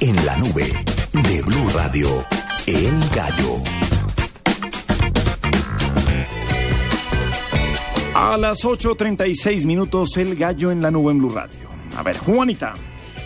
En la nube de Blue Radio, El Gallo. A las 8.36 minutos, El Gallo en la nube en Blue Radio. A ver, Juanita.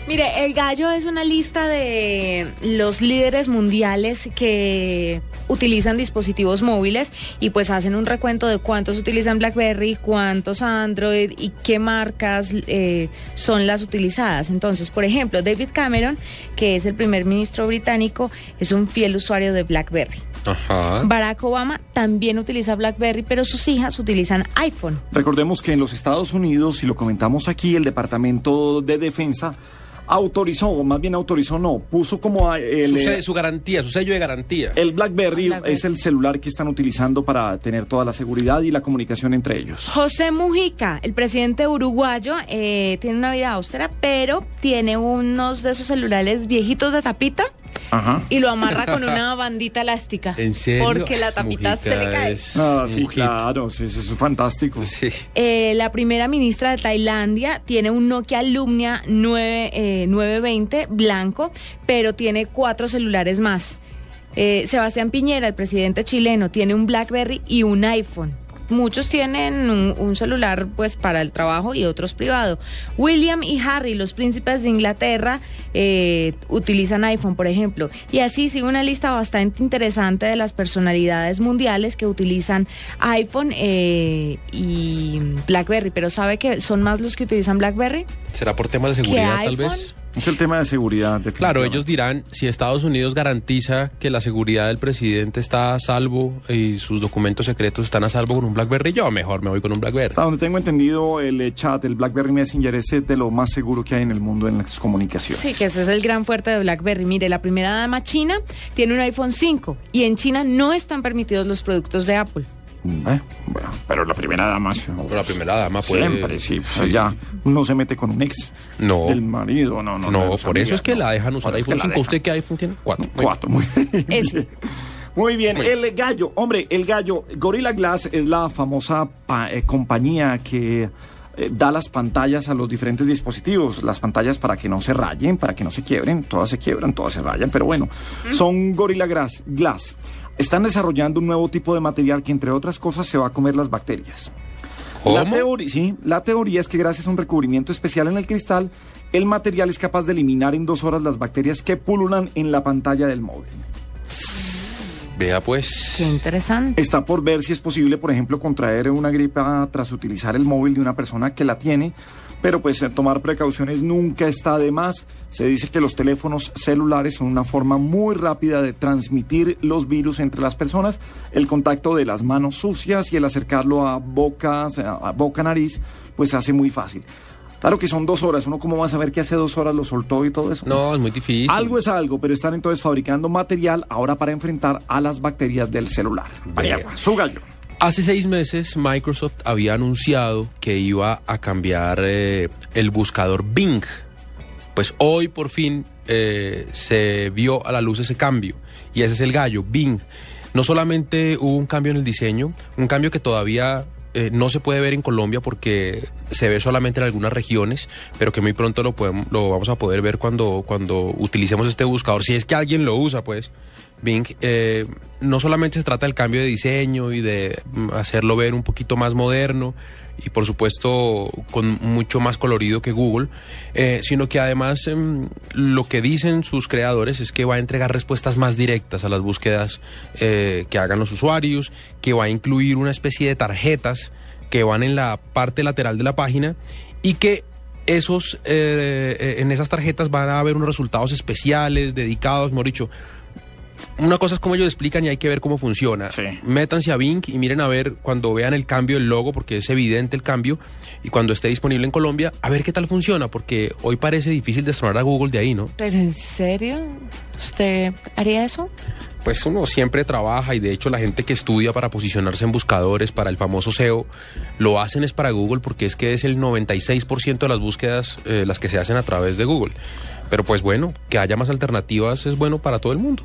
Mire, el gallo es una lista de los líderes mundiales que utilizan dispositivos móviles y pues hacen un recuento de cuántos utilizan BlackBerry, cuántos Android y qué marcas eh, son las utilizadas. Entonces, por ejemplo, David Cameron, que es el primer ministro británico, es un fiel usuario de BlackBerry. Ajá. Barack Obama también utiliza BlackBerry, pero sus hijas utilizan iPhone. Recordemos que en los Estados Unidos, y lo comentamos aquí, el Departamento de Defensa autorizó, o más bien autorizó, no, puso como el, Su, eh, su garantía, su sello de garantía. el BlackBerry, BlackBerry. es el celular que están utilizando para tener toda la seguridad y la comunicación entre ellos. José Mujica, el presidente uruguayo, eh, tiene una vida austera, pero tiene unos de esos celulares viejitos de tapita Ajá. y lo amarra con una bandita elástica. ¿En serio? Porque la tapita se le cae. Ah, sí, claro, sí, eso es fantástico. Sí. Eh, la primera ministra de Tailandia tiene un Nokia Lumia 9, eh, 920 blanco, pero tiene cuatro celulares más. Eh, Sebastián Piñera, el presidente chileno, tiene un BlackBerry y un iPhone. Muchos tienen un, un celular pues para el trabajo y otros privado. William y Harry, los príncipes de Inglaterra, eh, utilizan iPhone, por ejemplo. Y así sigue una lista bastante interesante de las personalidades mundiales que utilizan iPhone eh, y BlackBerry. Pero ¿sabe que son más los que utilizan BlackBerry? ¿Será por temas de seguridad tal vez? Es el tema de seguridad. Claro, ellos dirán, si Estados Unidos garantiza que la seguridad del presidente está a salvo y sus documentos secretos están a salvo con un BlackBerry, yo mejor me voy con un BlackBerry. Hasta donde tengo entendido, el eh, chat, el BlackBerry Messenger es de lo más seguro que hay en el mundo en las comunicaciones. Sí, que ese es el gran fuerte de BlackBerry. Mire, la primera dama china tiene un iPhone 5 y en China no están permitidos los productos de Apple. Mm, eh, bueno, pero la primera dama... sí, Pero la primera dama puede... Siempre, sí, pues ya no se mete con un ex No. del marido, no, no. No, por eso amigas, es que no. la dejan usar iPhone que la 5. ¿Usted qué iPhone tiene? Cuatro. Cuatro, muy bien. Ese. Muy bien, Muy bien. el gallo, hombre, el gallo, Gorilla Glass es la famosa pa- eh, compañía que eh, da las pantallas a los diferentes dispositivos, las pantallas para que no se rayen, para que no se quiebren, todas se quiebran, todas se rayan, pero bueno, son Gorilla Glass, Glass. Están desarrollando un nuevo tipo de material que entre otras cosas se va a comer las bacterias. La, teoría, sí, la teoría es que gracias a un recubrimiento especial en el cristal, el material es capaz de eliminar en dos horas las bacterias que pululan en la pantalla del móvil. Vea pues. Qué interesante. Está por ver si es posible, por ejemplo, contraer una gripa tras utilizar el móvil de una persona que la tiene, pero pues eh, tomar precauciones nunca está de más. Se dice que los teléfonos celulares son una forma muy rápida de transmitir los virus entre las personas. El contacto de las manos sucias y el acercarlo a bocas, a a boca, nariz, pues hace muy fácil. Claro que son dos horas, uno cómo va a saber que hace dos horas lo soltó y todo eso. No, es muy difícil. Algo es algo, pero están entonces fabricando material ahora para enfrentar a las bacterias del celular. Paniagua, su gallo. Hace seis meses Microsoft había anunciado que iba a cambiar eh, el buscador Bing. Pues hoy por fin eh, se vio a la luz ese cambio. Y ese es el gallo, Bing. No solamente hubo un cambio en el diseño, un cambio que todavía eh, no se puede ver en Colombia porque se ve solamente en algunas regiones, pero que muy pronto lo, podemos, lo vamos a poder ver cuando, cuando utilicemos este buscador, si es que alguien lo usa, pues. Bing, eh, no solamente se trata del cambio de diseño y de mm, hacerlo ver un poquito más moderno y por supuesto con mucho más colorido que Google, eh, sino que además em, lo que dicen sus creadores es que va a entregar respuestas más directas a las búsquedas eh, que hagan los usuarios, que va a incluir una especie de tarjetas que van en la parte lateral de la página y que esos eh, en esas tarjetas van a haber unos resultados especiales dedicados, mejor dicho, una cosa es cómo ellos explican y hay que ver cómo funciona. Sí. Métanse a Bing y miren a ver cuando vean el cambio del logo, porque es evidente el cambio, y cuando esté disponible en Colombia, a ver qué tal funciona, porque hoy parece difícil destronar a Google de ahí, ¿no? ¿Pero en serio? ¿Usted haría eso? Pues uno siempre trabaja y de hecho la gente que estudia para posicionarse en buscadores, para el famoso SEO, lo hacen es para Google porque es que es el 96% de las búsquedas eh, las que se hacen a través de Google. Pero pues bueno, que haya más alternativas es bueno para todo el mundo.